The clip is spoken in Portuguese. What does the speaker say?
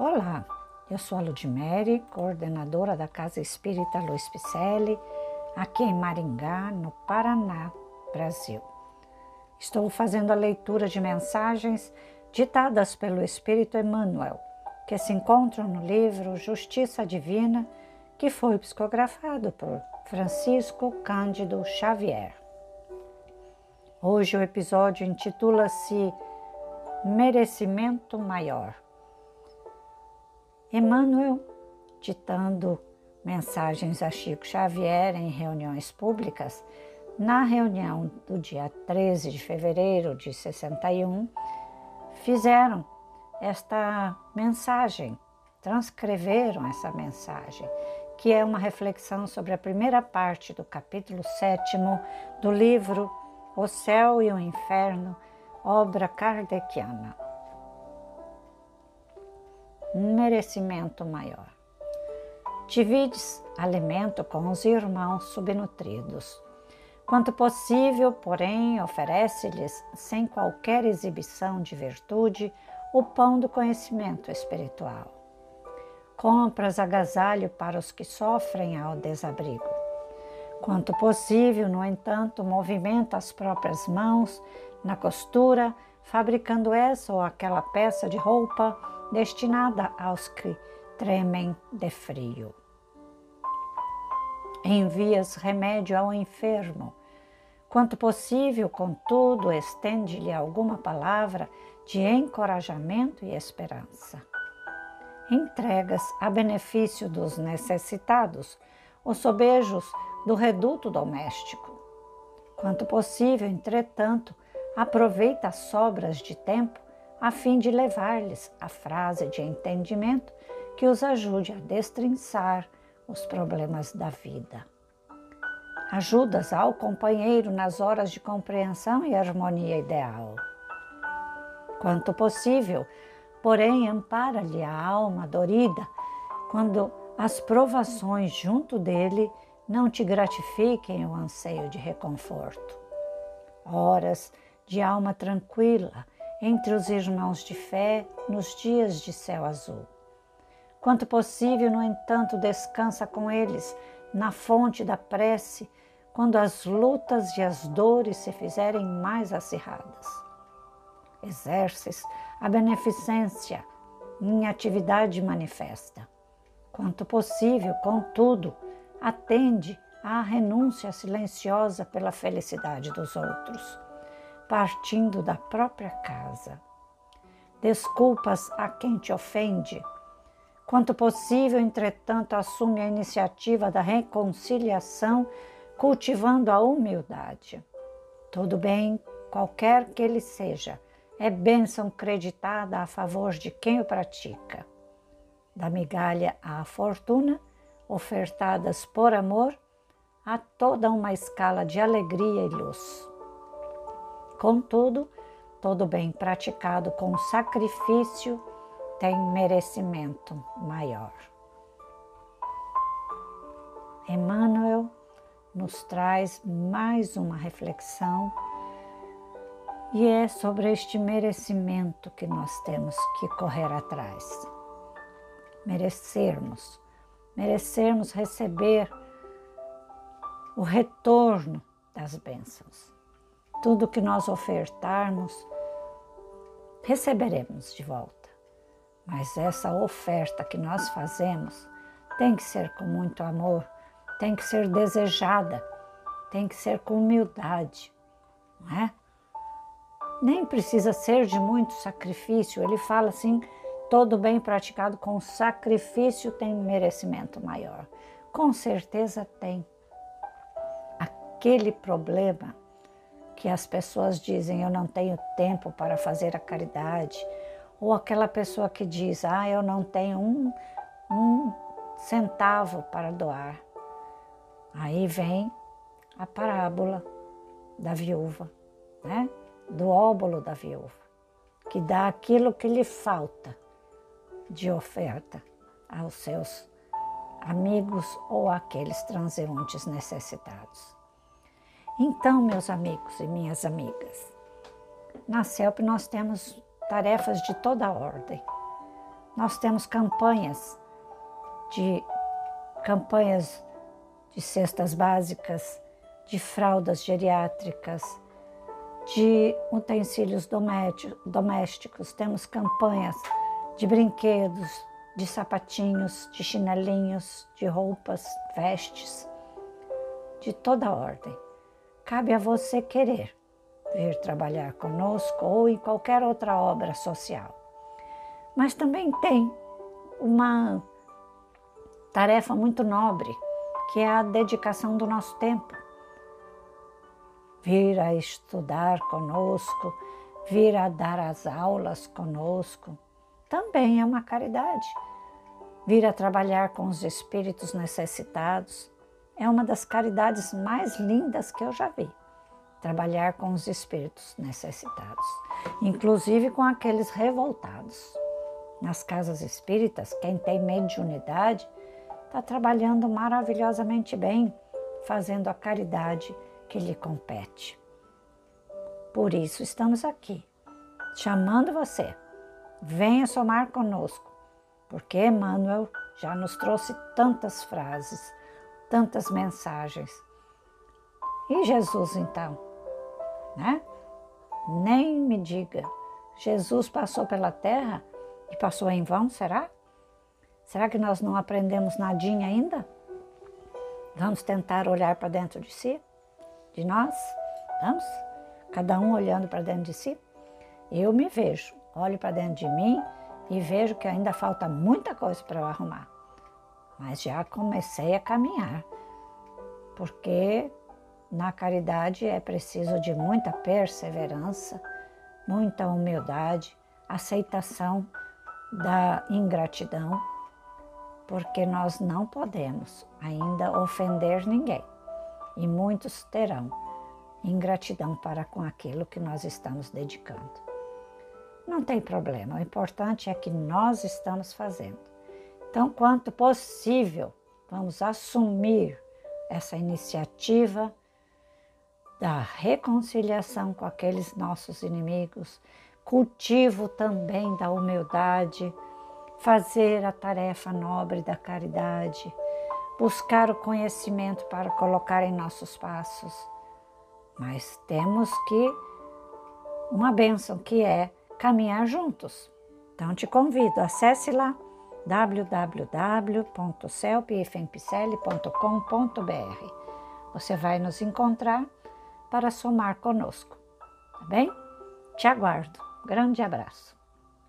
Olá, eu sou a Ludmere, coordenadora da Casa Espírita Luiz Picelli, aqui em Maringá, no Paraná, Brasil. Estou fazendo a leitura de mensagens ditadas pelo Espírito Emmanuel, que se encontram no livro Justiça Divina, que foi psicografado por Francisco Cândido Xavier. Hoje o episódio intitula-se Merecimento Maior. Emmanuel, ditando mensagens a Chico Xavier em reuniões públicas, na reunião do dia 13 de fevereiro de 61, fizeram esta mensagem, transcreveram essa mensagem, que é uma reflexão sobre a primeira parte do capítulo 7 do livro O Céu e o Inferno, obra kardeciana um merecimento maior. Divides alimento com os irmãos subnutridos. Quanto possível, porém, oferece-lhes, sem qualquer exibição de virtude, o pão do conhecimento espiritual. Compras agasalho para os que sofrem ao desabrigo. Quanto possível, no entanto, movimenta as próprias mãos na costura, fabricando essa ou aquela peça de roupa destinada aos que tremem de frio. Envias remédio ao enfermo. Quanto possível, contudo, estende-lhe alguma palavra de encorajamento e esperança. Entregas a benefício dos necessitados os sobejos do reduto doméstico. Quanto possível, entretanto, aproveita as sobras de tempo a fim de levar-lhes a frase de entendimento que os ajude a destrinçar os problemas da vida. Ajudas ao companheiro nas horas de compreensão e harmonia ideal. Quanto possível, porém, ampara-lhe a alma dorida quando as provações junto dele não te gratifiquem o anseio de reconforto. Horas de alma tranquila entre os irmãos de fé nos dias de céu azul. Quanto possível, no entanto, descansa com eles na fonte da prece, quando as lutas e as dores se fizerem mais acirradas. Exerces a beneficência em atividade manifesta. Quanto possível, contudo, atende à renúncia silenciosa pela felicidade dos outros partindo da própria casa. Desculpas a quem te ofende. Quanto possível, entretanto, assume a iniciativa da reconciliação, cultivando a humildade. Tudo bem, qualquer que ele seja, é bênção creditada a favor de quem o pratica. Da migalha à fortuna, ofertadas por amor, há toda uma escala de alegria e luz. Contudo, todo bem praticado com sacrifício tem merecimento maior. Emmanuel nos traz mais uma reflexão e é sobre este merecimento que nós temos que correr atrás. Merecermos, merecermos receber o retorno das bênçãos. Tudo que nós ofertarmos, receberemos de volta. Mas essa oferta que nós fazemos tem que ser com muito amor, tem que ser desejada, tem que ser com humildade, não é? Nem precisa ser de muito sacrifício. Ele fala assim: todo bem praticado com sacrifício tem merecimento maior. Com certeza tem. Aquele problema que as pessoas dizem eu não tenho tempo para fazer a caridade, ou aquela pessoa que diz ah, eu não tenho um, um centavo para doar. Aí vem a parábola da viúva, né? do óbolo da viúva, que dá aquilo que lhe falta de oferta aos seus amigos ou àqueles transeuntes necessitados. Então, meus amigos e minhas amigas, na CELP nós temos tarefas de toda ordem. Nós temos campanhas de campanhas de cestas básicas, de fraldas geriátricas, de utensílios domésticos, temos campanhas de brinquedos, de sapatinhos, de chinelinhos, de roupas, vestes, de toda ordem. Cabe a você querer vir trabalhar conosco ou em qualquer outra obra social. Mas também tem uma tarefa muito nobre, que é a dedicação do nosso tempo. Vir a estudar conosco, vir a dar as aulas conosco, também é uma caridade. Vir a trabalhar com os espíritos necessitados é uma das caridades mais lindas que eu já vi. Trabalhar com os espíritos necessitados, inclusive com aqueles revoltados. Nas casas espíritas, quem tem mediunidade está trabalhando maravilhosamente bem, fazendo a caridade que lhe compete. Por isso estamos aqui, chamando você. Venha somar conosco, porque Emmanuel já nos trouxe tantas frases, tantas mensagens. E Jesus então, né? Nem me diga, Jesus passou pela terra e passou em vão, será? Será que nós não aprendemos nadinha ainda? Vamos tentar olhar para dentro de si, de nós? Vamos? Cada um olhando para dentro de si? Eu me vejo, olho para dentro de mim e vejo que ainda falta muita coisa para eu arrumar. Mas já comecei a caminhar, porque na caridade é preciso de muita perseverança, muita humildade, aceitação da ingratidão porque nós não podemos ainda ofender ninguém e muitos terão ingratidão para com aquilo que nós estamos dedicando. Não tem problema, o importante é que nós estamos fazendo. Então, quanto possível, vamos assumir essa iniciativa da reconciliação com aqueles nossos inimigos, cultivo também da humildade fazer a tarefa nobre da caridade, buscar o conhecimento para colocar em nossos passos. Mas temos que uma bênção que é caminhar juntos. Então te convido, acesse lá www.celpifempicele.com.br. Você vai nos encontrar para somar conosco, tá bem? Te aguardo. Grande abraço.